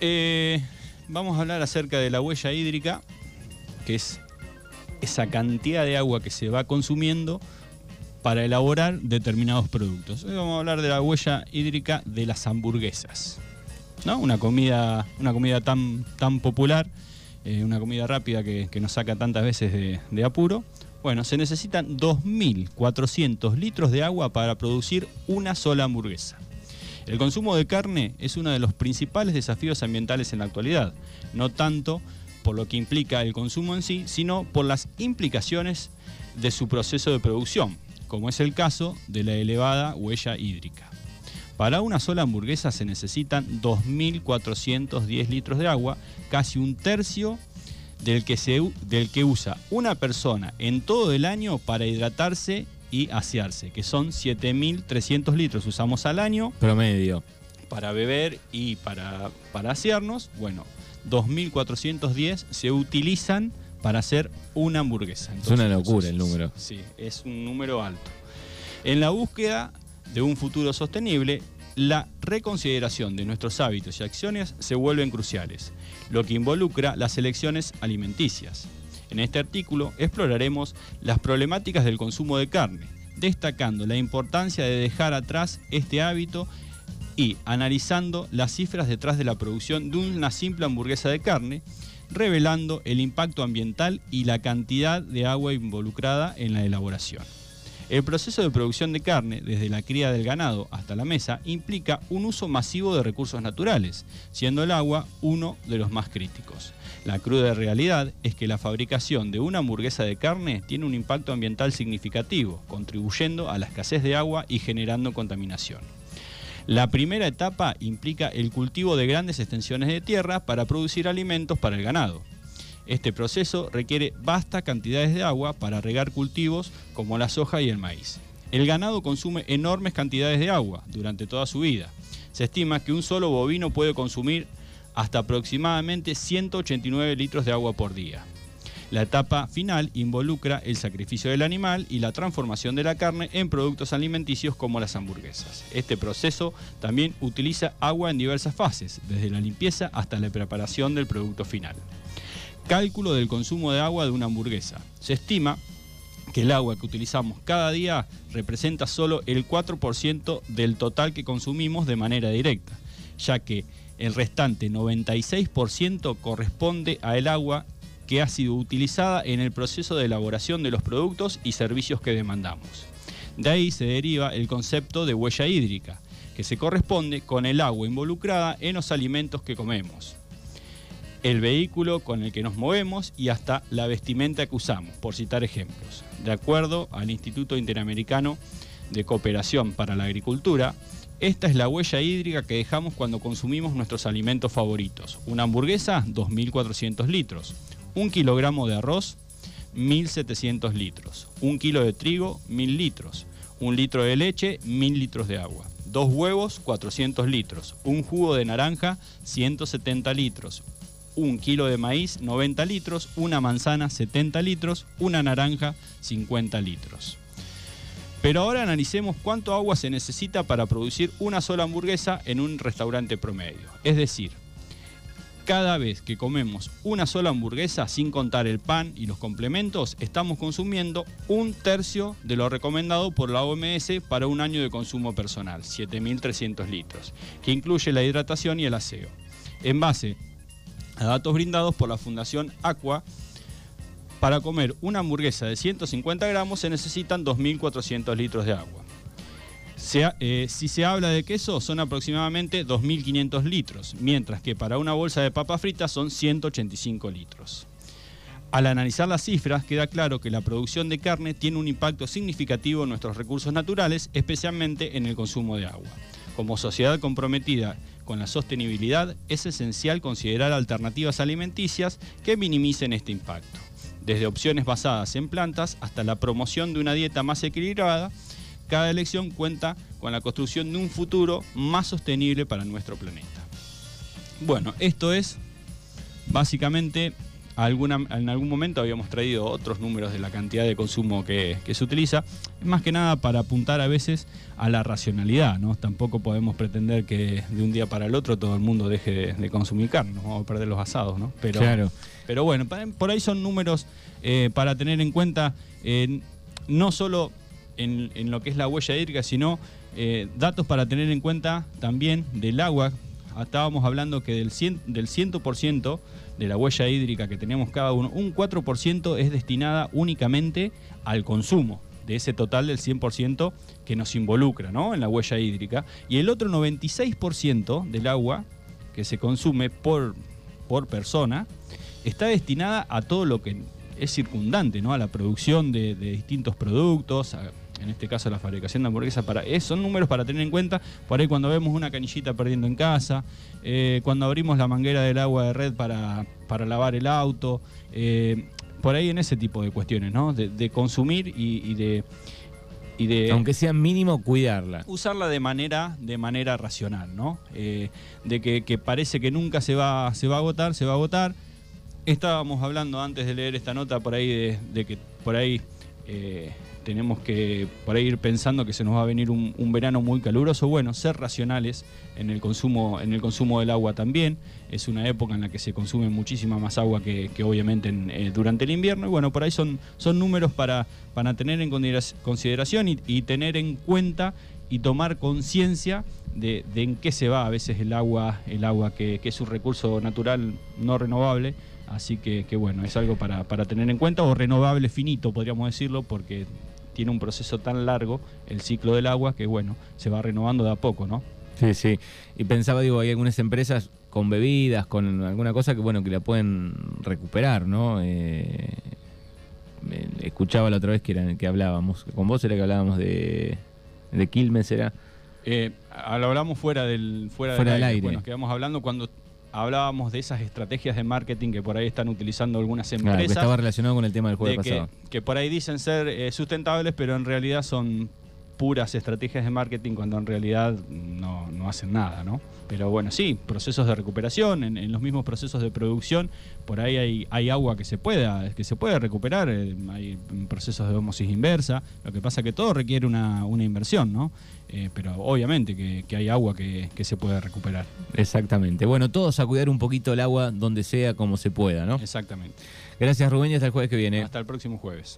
Eh, vamos a hablar acerca de la huella hídrica, que es esa cantidad de agua que se va consumiendo para elaborar determinados productos. Hoy vamos a hablar de la huella hídrica de las hamburguesas. ¿no? Una comida, una comida tan, tan popular, eh, una comida rápida que, nos saca tantas veces de, de apuro. Bueno, se necesitan 2.400 litros de agua para producir una sola hamburguesa. El consumo de carne es uno de los principales desafíos ambientales en la actualidad, no tanto por lo que implica el consumo en sí, sino por las implicaciones de su proceso de producción, como es el caso de la elevada huella hídrica. Para una sola hamburguesa se necesitan 2.410 litros de agua, casi un tercio del que, usa una persona en todo el año para hidratarse y asearse, que son 7.300 litros usamos al año. Promedio. Para beber y para, para asearnos, bueno, 2.410 se utilizan para hacer una hamburguesa. es una locura el número. Sí, es un número alto. En la búsqueda de un futuro sostenible, la reconsideración de nuestros hábitos y acciones se vuelven cruciales, lo que involucra las elecciones alimenticias. En este artículo exploraremos las problemáticas del consumo de carne, destacando la importancia de dejar atrás este hábito y analizando las cifras detrás de la producción de una simple hamburguesa de carne, revelando el impacto ambiental y la cantidad de agua involucrada en la elaboración. El proceso de producción de carne, desde la cría del ganado hasta la mesa, implica un uso masivo de recursos naturales, siendo el agua uno de los más críticos. La cruda realidad es que la fabricación de una hamburguesa de carne tiene un impacto ambiental significativo, contribuyendo a la escasez de agua y generando contaminación. La primera etapa implica el cultivo de grandes extensiones de tierra para producir alimentos para el ganado. Este proceso requiere vastas cantidades de agua para regar cultivos como la soja y el maíz. El ganado consume enormes cantidades de agua durante toda su vida. Se estima que un solo bovino puede consumir hasta aproximadamente 189 litros de agua por día. La etapa final involucra el sacrificio del animal y la transformación de la carne en productos alimenticios como las hamburguesas. Este proceso también utiliza agua en diversas fases, desde la limpieza hasta la preparación del producto final. Cálculo del consumo de agua de una hamburguesa. Se estima que el agua que utilizamos cada día representa solo el 4% del total que consumimos de manera directa, ya que el restante 96% corresponde a el agua que ha sido utilizada en el proceso de elaboración de los productos y servicios que demandamos. De ahí se deriva el concepto de huella hídrica, que se corresponde con el agua involucrada en los alimentos que comemos, el vehículo con el que nos movemos y hasta la vestimenta que usamos, por citar ejemplos. De acuerdo al Instituto Interamericano de Cooperación para la Agricultura, esta es la huella hídrica que dejamos cuando consumimos nuestros alimentos favoritos. Una hamburguesa, 2.400 litros. Un kilogramo de arroz, 1.700 litros. Un kilo de trigo, 1.000 litros. Un litro de leche, 1.000 litros de agua. Dos huevos, 400 litros. Un jugo de naranja, 170 litros. Un kilo de maíz, 90 litros. Una manzana, 70 litros. Una naranja, 50 litros. Pero ahora analicemos cuánto agua se necesita para producir una sola hamburguesa en un restaurante promedio. Es decir, cada vez que comemos una sola hamburguesa, sin contar el pan y los complementos, estamos consumiendo un tercio de lo recomendado por la OMS para un año de consumo personal, 7.300 litros, que incluye la hidratación y el aseo. En base a datos brindados por la Fundación Aqua, para comer una hamburguesa de 150 gramos se necesitan 2.400 litros de agua. Eh, si se habla de queso son aproximadamente 2.500 litros, mientras que para una bolsa de papa frita son 185 litros. Al analizar las cifras queda claro que la producción de carne tiene un impacto significativo en nuestros recursos naturales, especialmente en el consumo de agua. Como sociedad comprometida con la sostenibilidad, es esencial considerar alternativas alimenticias que minimicen este impacto desde opciones basadas en plantas hasta la promoción de una dieta más equilibrada, cada elección cuenta con la construcción de un futuro más sostenible para nuestro planeta. Bueno, esto es básicamente alguna, en algún momento habíamos traído otros números de la cantidad de consumo que, se utiliza, más que nada para apuntar a veces a la racionalidad, ¿no? Tampoco podemos pretender que de un día para el otro todo el mundo deje de, consumir carne, ¿no? vamos a perder los asados, ¿no? Pero, claro. pero bueno, por ahí son números eh, para tener en cuenta, eh, no solo en, lo que es la huella hídrica, sino eh, datos para tener en cuenta también del agua. Estábamos hablando que del, 100, del 100% de la huella hídrica que tenemos cada uno, un 4% es destinada únicamente al consumo de ese total del 100% que nos involucra ¿no? en la huella hídrica. Y el otro 96% del agua que se consume por, por persona está destinada a todo lo que es circundante, ¿no? a la producción de, distintos productos, en este caso la fabricación de hamburguesas, para, son números para tener en cuenta, por ahí cuando vemos una canillita perdiendo en casa, eh, cuando abrimos la manguera del agua de red para, para lavar el auto, eh, por ahí en ese tipo de cuestiones, ¿no? De, consumir y, de... Y de, Aunque sea mínimo, cuidarla. Usarla de manera, de manera racional, ¿no? Eh, de que, parece que nunca se va, se va a agotar, se va a agotar. Estábamos hablando antes de leer esta nota por ahí de, que por ahí tenemos que por ahí ir pensando que se nos va a venir un, verano muy caluroso. Bueno, ser racionales en el consumo, en el consumo del agua también. Es una época en la que se consume muchísima más agua que, obviamente eh, durante el invierno. Y bueno, por ahí son, son números para, para tener en consideración y, tener en cuenta y tomar conciencia de, en qué se va a veces el agua, el agua que, que es un recurso natural no renovable. Así que, bueno, es algo para, para, tener en cuenta, o renovable finito, podríamos decirlo, porque tiene un proceso tan largo, el ciclo del agua, que bueno, se va renovando de a poco, ¿no? Sí, sí. Y pensaba, digo, hay algunas empresas con bebidas, con alguna cosa que, bueno, que la pueden recuperar, ¿no? Eh, escuchaba la otra vez que, era, que hablábamos, con vos era que hablábamos de, de Quilmes, ¿era? Eh, hablamos fuera del, fuera, del, aire. aire. Bueno, quedamos hablando cuando hablábamos de esas estrategias de marketing que por ahí están utilizando algunas empresas. que estaba relacionado con el tema del jueves pasado. Que, por ahí dicen ser eh, sustentables, pero en realidad son puras estrategias de marketing cuando en realidad no, no hacen nada, ¿no? Pero bueno, sí, procesos de recuperación, en, los mismos procesos de producción, por ahí hay, hay agua que se pueda, que se puede recuperar, eh, hay procesos de homosis inversa, lo que pasa que todo requiere una, inversión, ¿no? Eh, pero obviamente que, hay agua que, que, se puede recuperar. Exactamente. Bueno, todos a cuidar un poquito el agua donde sea, como se pueda, ¿no? Exactamente. Gracias Rubén y hasta el jueves que viene. Hasta el próximo jueves.